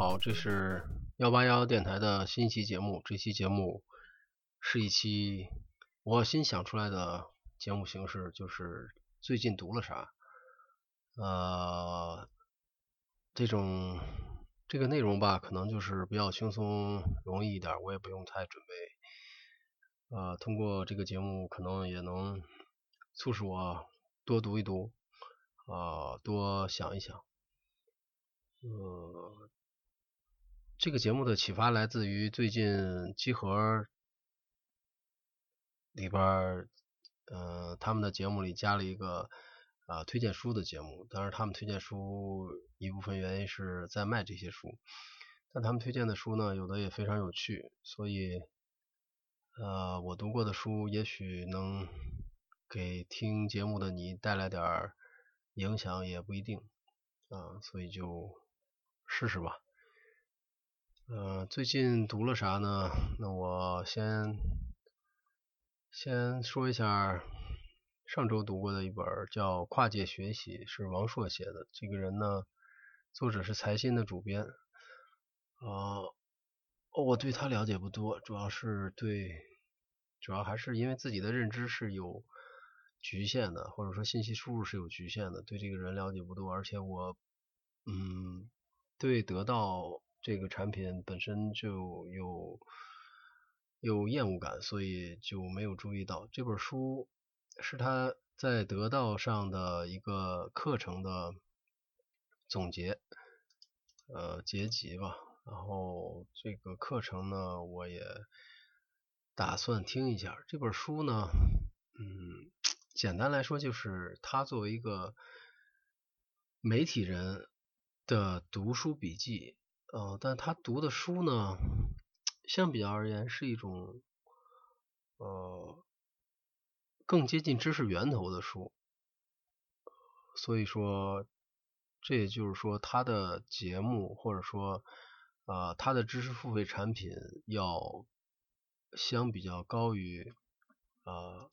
好，这是幺八幺电台的新一期节目。这期节目是一期我新想出来的节目形式，就是最近读了啥。呃，这种这个内容吧，可能就是比较轻松容易一点，我也不用太准备。呃，通过这个节目，可能也能促使我多读一读，啊，多想一想。呃。这个节目的启发来自于最近集合里边，呃，他们的节目里加了一个啊推荐书的节目。当然，他们推荐书一部分原因是在卖这些书，但他们推荐的书呢，有的也非常有趣，所以呃，我读过的书也许能给听节目的你带来点影响，也不一定啊，所以就试试吧。呃，最近读了啥呢？那我先先说一下上周读过的一本叫《跨界学习》，是王朔写的。这个人呢，作者是财新的主编。啊，我对他了解不多，主要是对，主要还是因为自己的认知是有局限的，或者说信息输入是有局限的，对这个人了解不多。而且我，嗯，对得到。这个产品本身就有有厌恶感，所以就没有注意到这本书是他在得道上的一个课程的总结，呃结集吧。然后这个课程呢，我也打算听一下。这本书呢，嗯，简单来说就是他作为一个媒体人的读书笔记。呃，但他读的书呢，相比较而言是一种呃更接近知识源头的书，所以说这也就是说他的节目或者说啊他的知识付费产品要相比较高于啊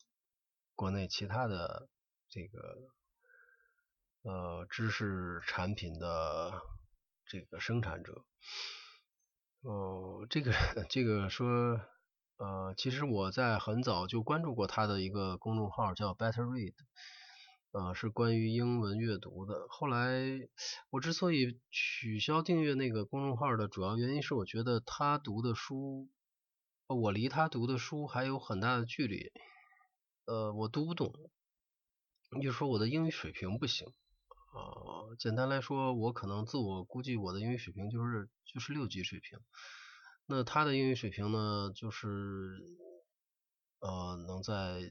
国内其他的这个呃知识产品的。这个生产者，哦，这个这个说，呃，其实我在很早就关注过他的一个公众号，叫 Better Read，呃，是关于英文阅读的。后来我之所以取消订阅那个公众号的主要原因是，我觉得他读的书，我离他读的书还有很大的距离，呃，我读不懂，就说我的英语水平不行。呃，简单来说，我可能自我估计我的英语水平就是就是六级水平。那他的英语水平呢，就是呃能在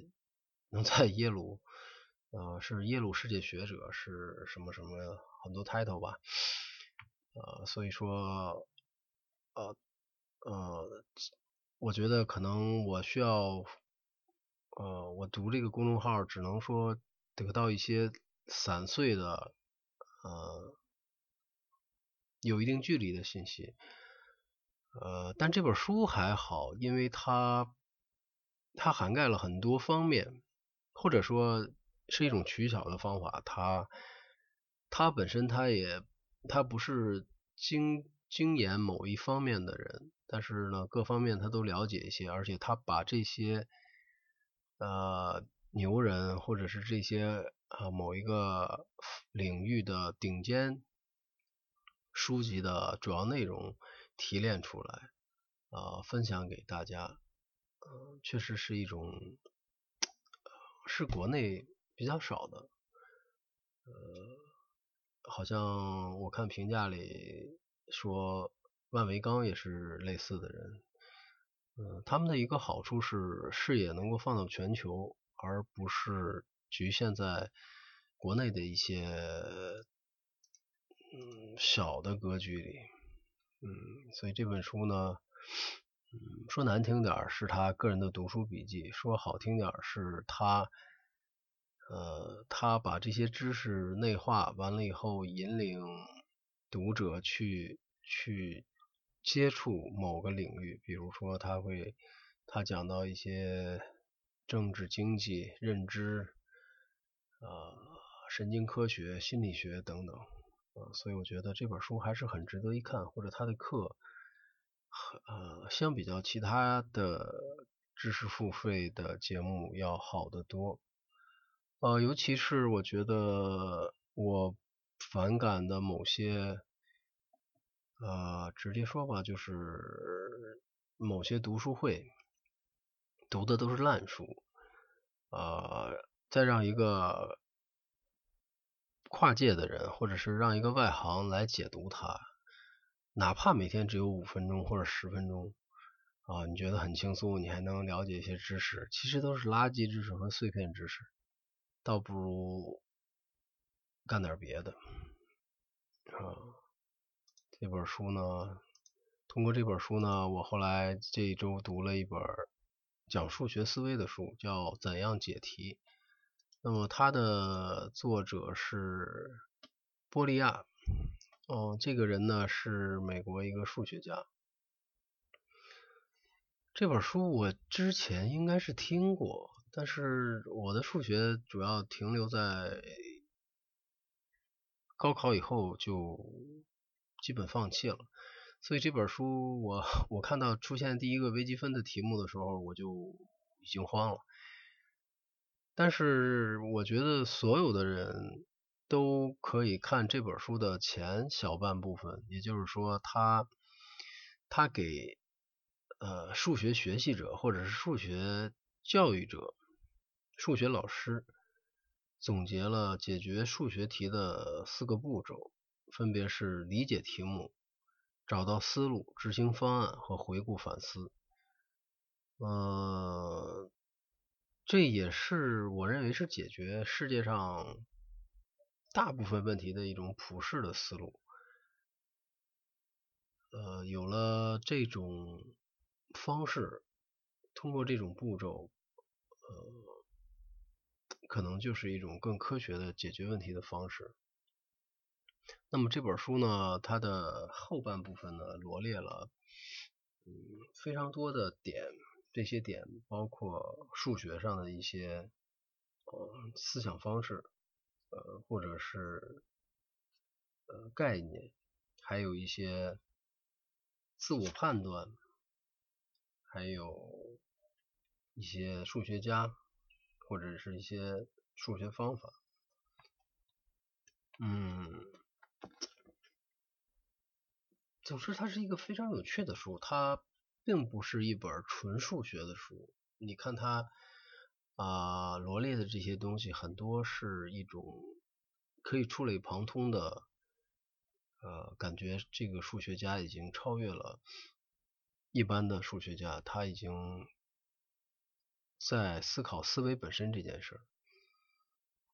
能在耶鲁，呃是耶鲁世界学者，是什么什么很多 title 吧。呃，所以说呃呃，我觉得可能我需要呃我读这个公众号，只能说得到一些。散碎的，呃，有一定距离的信息，呃，但这本书还好，因为它它涵盖了很多方面，或者说是一种取巧的方法。它它本身它也它不是精精研某一方面的人，但是呢，各方面他都了解一些，而且他把这些呃牛人或者是这些。啊，某一个领域的顶尖书籍的主要内容提炼出来，啊，分享给大家，嗯，确实是一种是国内比较少的，呃，好像我看评价里说万维钢也是类似的人，嗯，他们的一个好处是视野能够放到全球，而不是。局限在国内的一些嗯小的格局里，嗯，所以这本书呢，嗯，说难听点是他个人的读书笔记，说好听点是他呃他把这些知识内化完了以后，引领读者去去接触某个领域，比如说他会他讲到一些政治、经济、认知。呃，神经科学、心理学等等，呃，所以我觉得这本书还是很值得一看，或者他的课，呃，相比较其他的知识付费的节目要好得多。呃，尤其是我觉得我反感的某些，呃，直接说吧，就是某些读书会读的都是烂书，呃，再让一个跨界的人，或者是让一个外行来解读它，哪怕每天只有五分钟或者十分钟，啊，你觉得很轻松，你还能了解一些知识，其实都是垃圾知识和碎片知识。倒不如干点别的啊！这本书呢，通过这本书呢，我后来这一周读了一本讲数学思维的书，叫《怎样解题》。那么它的作者是波利亚，哦，这个人呢是美国一个数学家。这本书我之前应该是听过。但是我的数学主要停留在高考以后就基本放弃了，所以这本书我 我看到出现第一个微积分的题目的时候我就已经慌了。但是我觉得所有的人都可以看这本书的前小半部分，也就是说他他给呃数学学习者或者是数学教育者。数学老师总结了解决数学题的四个步骤，分别是理解题目、找到思路、执行方案和回顾反思。呃，这也是我认为是解决世界上大部分问题的一种普世的思路。呃，有了这种方式，通过这种步骤，呃。可能就是一种更科学的解决问题的方式。那么这本书呢，它的后半部分呢，罗列了嗯非常多的点，这些点包括数学上的一些呃思想方式，呃或者是呃概念，还有一些自我判断，还有一些数学家。或者是一些数学方法，嗯，总之它是一个非常有趣的书，它并不是一本纯数学的书。你看它啊罗列的这些东西，很多是一种可以触类旁通的，呃，感觉这个数学家已经超越了一般的数学家，他已经。在思考思维本身这件事儿，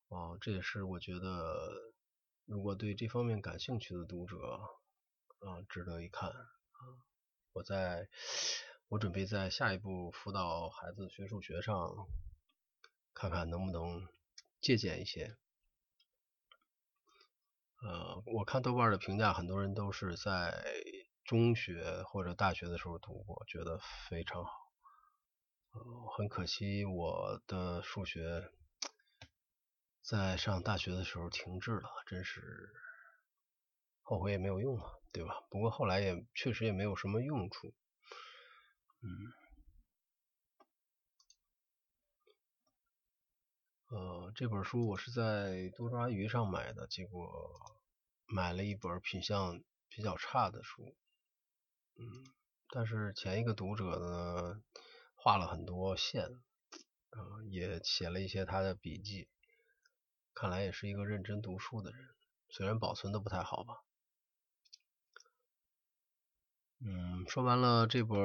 哦，这也是我觉得如果对这方面感兴趣的读者啊，值得一看啊。我在，我准备在下一步辅导孩子学数学上，看看能不能借鉴一些。呃，我看豆瓣的评价，很多人都是在中学或者大学的时候读过，觉得非常好。呃很可惜，我的数学在上大学的时候停滞了，真是后悔也没有用嘛，对吧？不过后来也确实也没有什么用处。嗯，呃，这本书我是在多抓鱼上买的，结果买了一本品相比较差的书。嗯，但是前一个读者呢？画了很多线，嗯，也写了一些他的笔记，看来也是一个认真读书的人，虽然保存的不太好吧。嗯，说完了这本，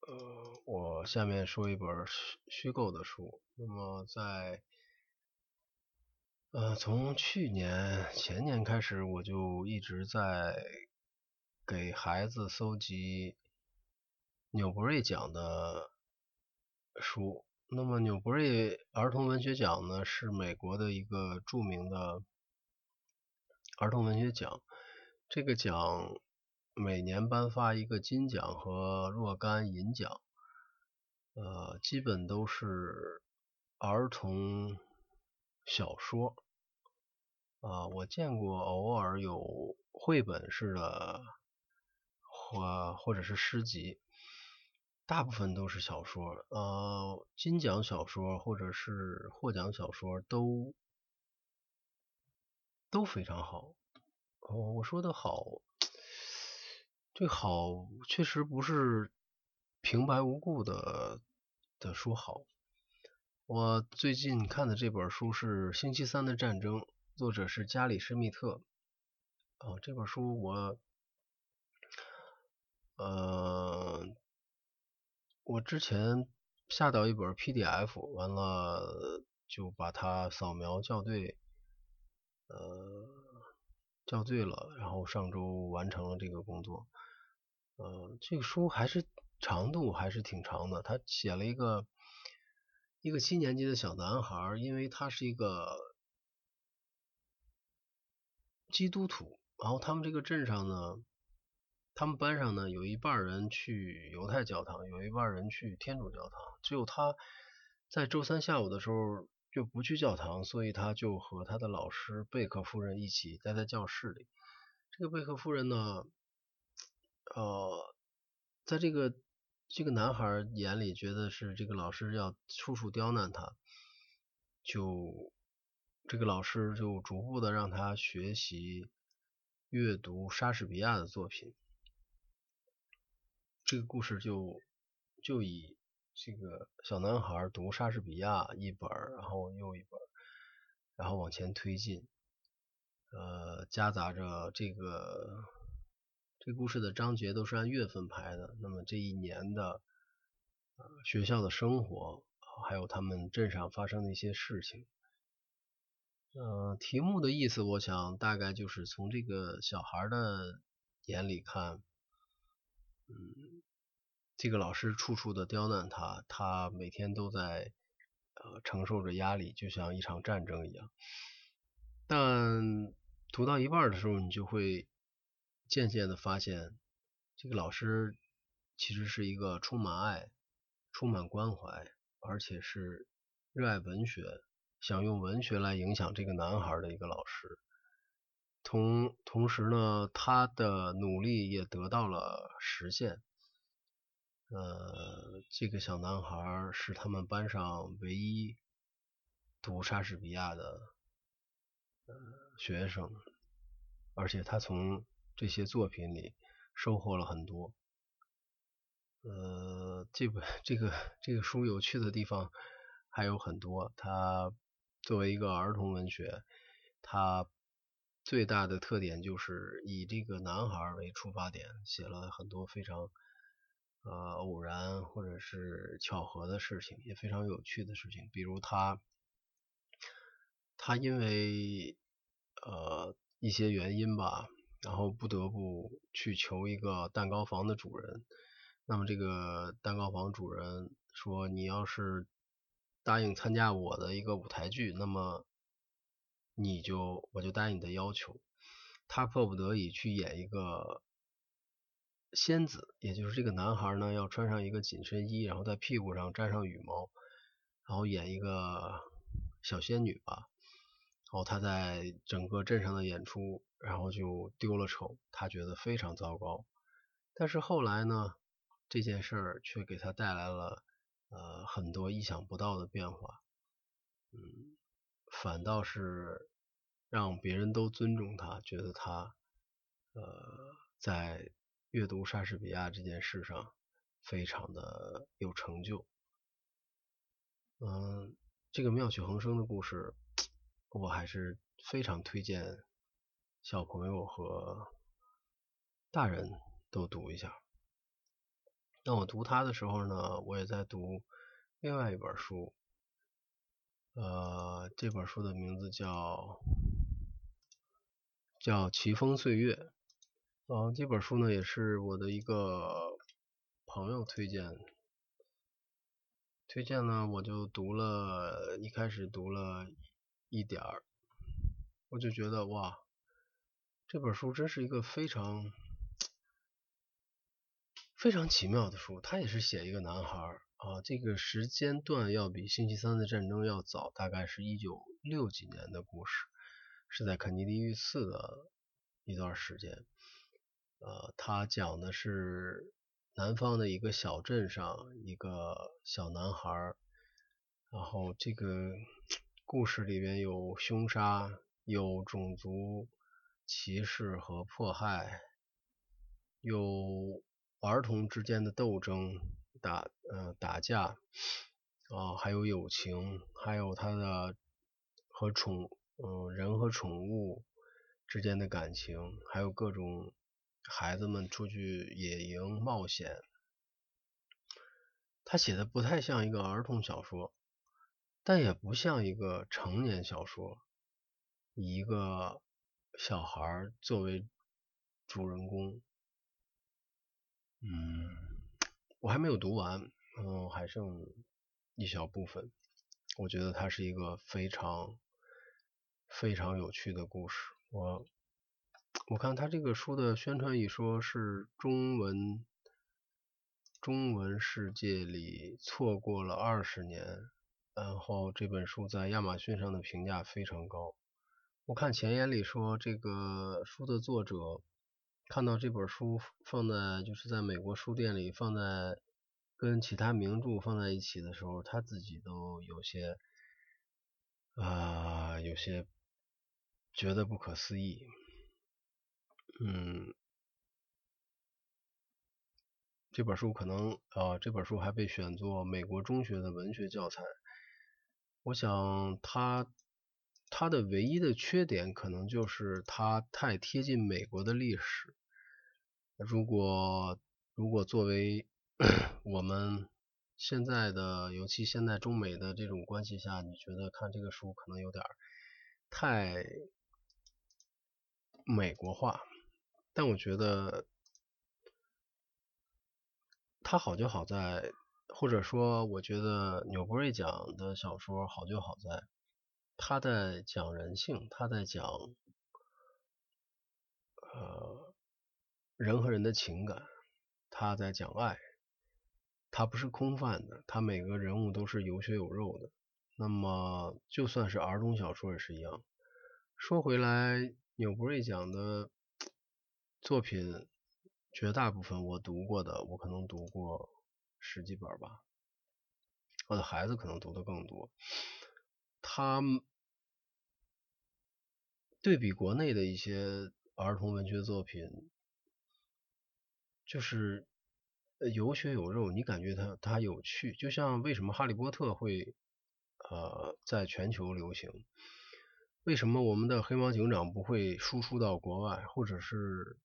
呃，我下面说一本虚虚构的书。那么在，呃，从去年前年开始，我就一直在给孩子搜集。纽伯瑞奖的书，那么纽伯瑞儿童文学奖呢，是美国的一个著名的儿童文学奖。这个奖每年颁发一个金奖和若干银奖，呃，基本都是儿童小说，啊，我见过偶尔有绘本式的，或或者是诗集，大部分都是小说。呃，金奖小说或者是获奖小说都都非常好。哦，我说的好，这好确实不是平白无故的的说好。我最近看的这本书是《星期三的战争》，作者是加里施密特。啊，这本书我，呃，我之前下到一本 PDF，完了就把它扫描校对，呃，校对了，然后上周完成了这个工作。呃，这个书还是长度还是挺长的，他写了一个。一个七年级的小男孩，因为他是一个基督徒，然后他们这个镇上呢，他们班上呢有一半人去犹太教堂，有一半人去天主教堂，只有他在周三下午的时候就不去教堂，所以他就和他的老师贝克夫人一起待在教室里。这个贝克夫人呢，呃，在这个。这个男孩眼里觉得是这个老师要处处刁难他，就这个老师就逐步的让他学习阅读莎士比亚的作品。这个故事就就以这个小男孩读莎士比亚一本然后又一本，然后往前推进，呃，夹杂着这个。这故事的章节都是按月份排的，那么这一年的学校的生活，还有他们镇上发生的一些事情，嗯，题目的意思，我想大概就是从这个小孩的眼里看，嗯，这个老师处处的刁难他，他每天都在呃承受着压力，就像一场战争一样。但读到一半的时候，你就会。渐渐的发现，这个老师其实是一个充满爱、充满关怀，而且是热爱文学，想用文学来影响这个男孩的一个老师。同同时呢，他的努力也得到了实现。呃，这个小男孩是他们班上唯一读莎士比亚的呃学生，而且他从这些作品里收获了很多。呃，这本这个这个书有趣的地方还有很多。它作为一个儿童文学，它最大的特点就是以这个男孩为出发点，写了很多非常呃偶然或者是巧合的事情，也非常有趣的事情。比如他他因为呃一些原因吧。然后不得不去求一个蛋糕房的主人，那么这个蛋糕房主人说：“你要是答应参加我的一个舞台剧，那么你就我就答应你的要求。”他迫不得已去演一个仙子，也就是这个男孩呢要穿上一个紧身衣，然后在屁股上粘上羽毛，然后演一个小仙女吧。然后他在整个镇上的演出，然后就丢了丑，他觉得非常糟糕。但是后来呢，这件事儿却给他带来了呃很多意想不到的变化，嗯，反倒是让别人都尊重他，觉得他呃在阅读莎士比亚这件事上非常的有成就。嗯，这个妙趣横生的故事。我还是非常推荐小朋友和大人都读一下。那我读它的时候呢，我也在读另外一本书，呃，这本书的名字叫叫《奇峰岁月》。啊，这本书呢也是我的一个朋友推荐，推荐呢我就读了，一开始读了。一点儿，我就觉得哇，这本书真是一个非常非常奇妙的书。他也是写一个男孩啊，这个时间段要比星期三的战争要早，大概是一九六几年的故事。是在肯尼迪遇刺的一段时间。呃，他讲的是南方的一个小镇上一个小男孩，然后这个 故事里边有凶杀，有种族歧视和迫害，有儿童之间的斗争、打呃打架啊，还有友情，还有他的和宠嗯人和宠物之间的感情，还有各种。孩子们出去野营冒险，他写的不太像一个儿童小说，但也不像一个成年小说，以一个小孩作为主人公。嗯，我还没有读完，嗯，还剩一小部分。我觉得它是一个非常非常有趣的故事。我。我看他这个书的宣传语说是中文中文世界里错过了二十年，然后这本书在亚马逊上的评价非常高。我看前言里说这个书的作者看到这本书放在就是在美国书店里放在跟其他名著放在一起的时候，他自己都有些啊有些觉得不可思议。嗯，这本书可能啊，这本书还被选作美国中学的文学教材。我想，它它的唯一的缺点可能就是它太贴近美国的历史。如果如果作为 我们现在的，尤其现在中美的这种关系下，你觉得看这个书可能有点太美国化。但我觉得他好就好在，或者说，我觉得纽伯瑞奖的小说好就好在，他在讲人性，他在讲呃人和人的情感，他在讲爱，他不是空泛的，他每个人物都是有血有肉的。那么就算是儿童小说也是一样。说回来，纽伯瑞奖的。作品绝大部分我读过的，我可能读过十几本吧。我的孩子可能读的更多。他对比国内的一些儿童文学作品，就是有血有肉，你感觉它它有趣。就像为什么《哈利波特》会呃在全球流行？为什么我们的《黑猫警长》不会输出到国外，或者是？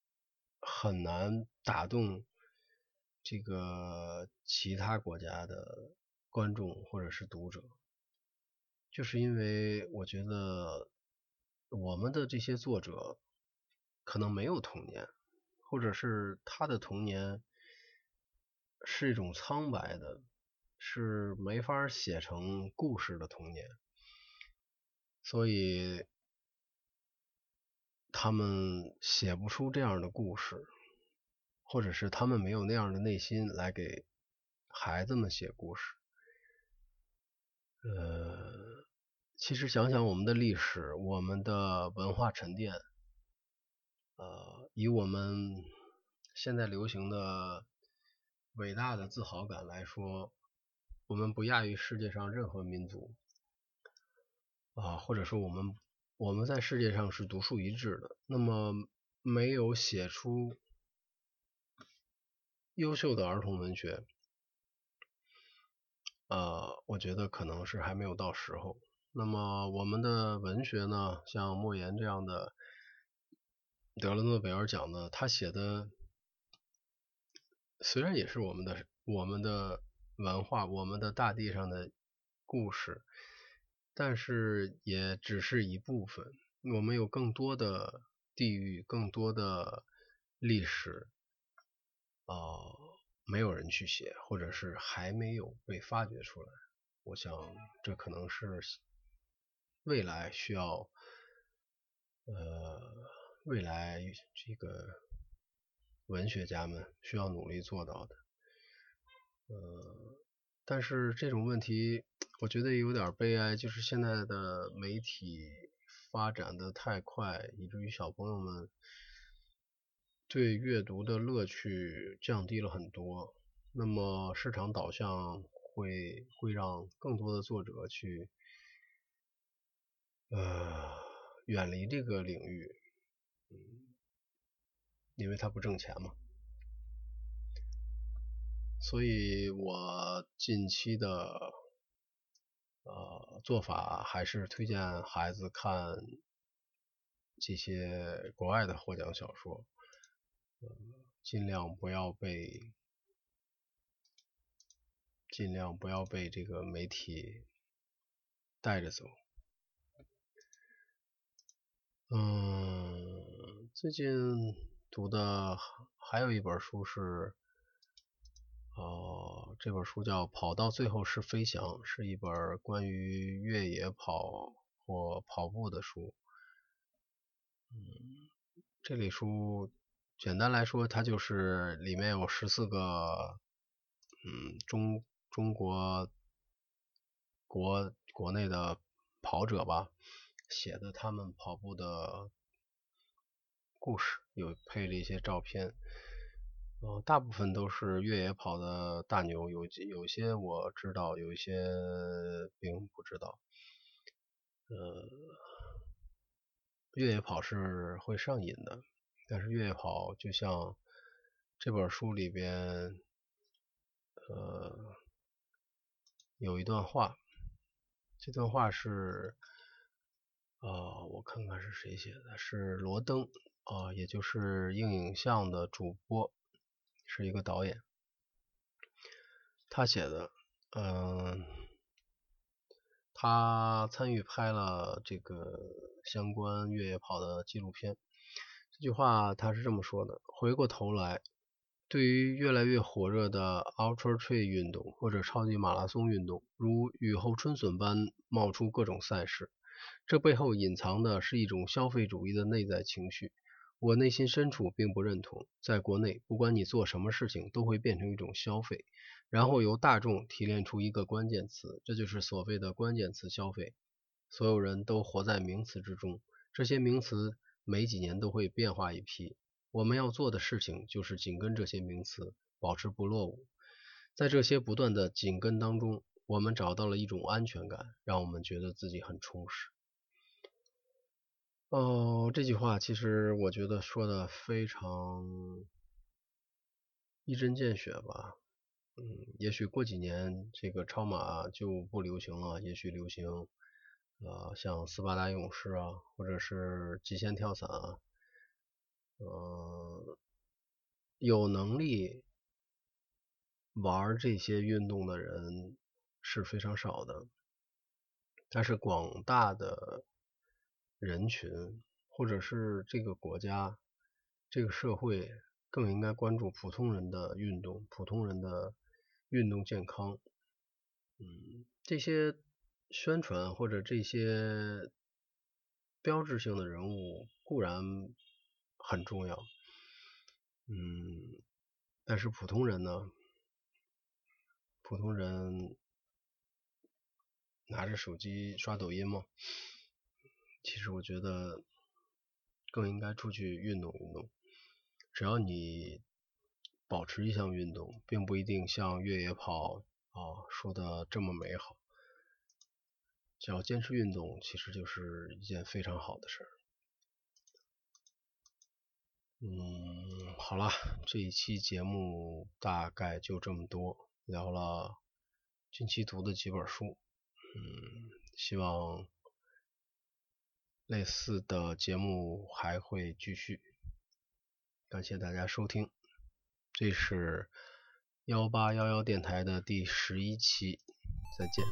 很难打动这个其他国家的观众或者是读者，就是因为我觉得我们的这些作者可能没有童年，或者是他的童年是一种苍白的，是没法写成故事的童年，所以。他们写不出这样的故事，或者是他们没有那样的内心来给孩子们写故事。呃，其实想想我们的历史，我们的文化沉淀，呃，以我们现在流行的伟大的自豪感来说，我们不亚于世界上任何民族，啊，或者说我们。我们在世界上是独树一帜的，那么没有写出优秀的儿童文学，呃，我觉得可能是还没有到时候。那么我们的文学呢，像莫言这样的得了诺贝尔奖的，他写的虽然也是我们的我们的文化，我们的大地上的故事。但是也只是一部分，我们有更多的地域，更多的历史，呃，没有人去写，或者是还没有被发掘出来。我想这可能是未来需要，呃，未来这个文学家们需要努力做到的。呃，但是这种问题。我觉得有点悲哀，就是现在的媒体发展的太快，以至于小朋友们对阅读的乐趣降低了很多。那么市场导向会会让更多的作者去呃远离这个领域，嗯，因为它不挣钱嘛。所以我近期的呃做法还是推荐孩子看这些国外的获奖小说，呃尽量不要被尽量不要被这个媒体带着走。嗯，最近读的还有一本书是。哦，这本书叫《跑到最后是飞翔》，是一本关于越野跑或跑步的书。嗯，这里书简单来说，它就是里面有十四个，嗯，中中国国国内的跑者吧写的他们跑步的故事，有配了一些照片。呃，大部分都是越野跑的大牛，有有些我知道，有一些并不知道。呃，越野跑是会上瘾的，但是越野跑就像这本书里边，呃，有一段话，这段话是，啊，我看看是谁写的，是罗登啊，也就是硬影像的主播。是一个导演，他写的，嗯，他参与拍了这个相关越野跑的纪录片。这句话他是这么说的：回过头来，对于越来越火热的 Ultra Trail 运动或者超级马拉松运动，如雨后春笋般冒出各种赛事，这背后隐藏的是一种消费主义的内在情绪。我内心深处并不认同，在国内，不管你做什么事情，都会变成一种消费，然后由大众提炼出一个关键词，这就是所谓的关键词消费。所有人都活在名词之中，这些名词每几年都会变化一批。我们要做的事情就是紧跟这些名词，保持不落伍。在这些不断的紧跟当中，我们找到了一种安全感，让我们觉得自己很充实。哦，这句话其实我觉得说的非常一针见血吧。嗯，也许过几年这个超马就不流行了，也许流行呃像斯巴达勇士啊，或者是极限跳伞啊。嗯，有能力玩这些运动的人是非常少的，但是广大的。人群，或者是这个国家、这个社会，更应该关注普通人的运动、普通人的运动健康。嗯，这些宣传或者这些标志性的人物固然很重要，嗯，但是普通人呢？普通人拿着手机刷抖音吗？其实我觉得更应该出去运动运动。只要你保持一项运动，并不一定像越野跑啊说的这么美好。只要坚持运动，其实就是一件非常好的事儿。嗯，好了，这一期节目大概就这么多，聊了近期读的几本书。嗯，希望。类似的节目还会继续，感谢大家收听，这是幺八幺幺电台的第十一期，再见。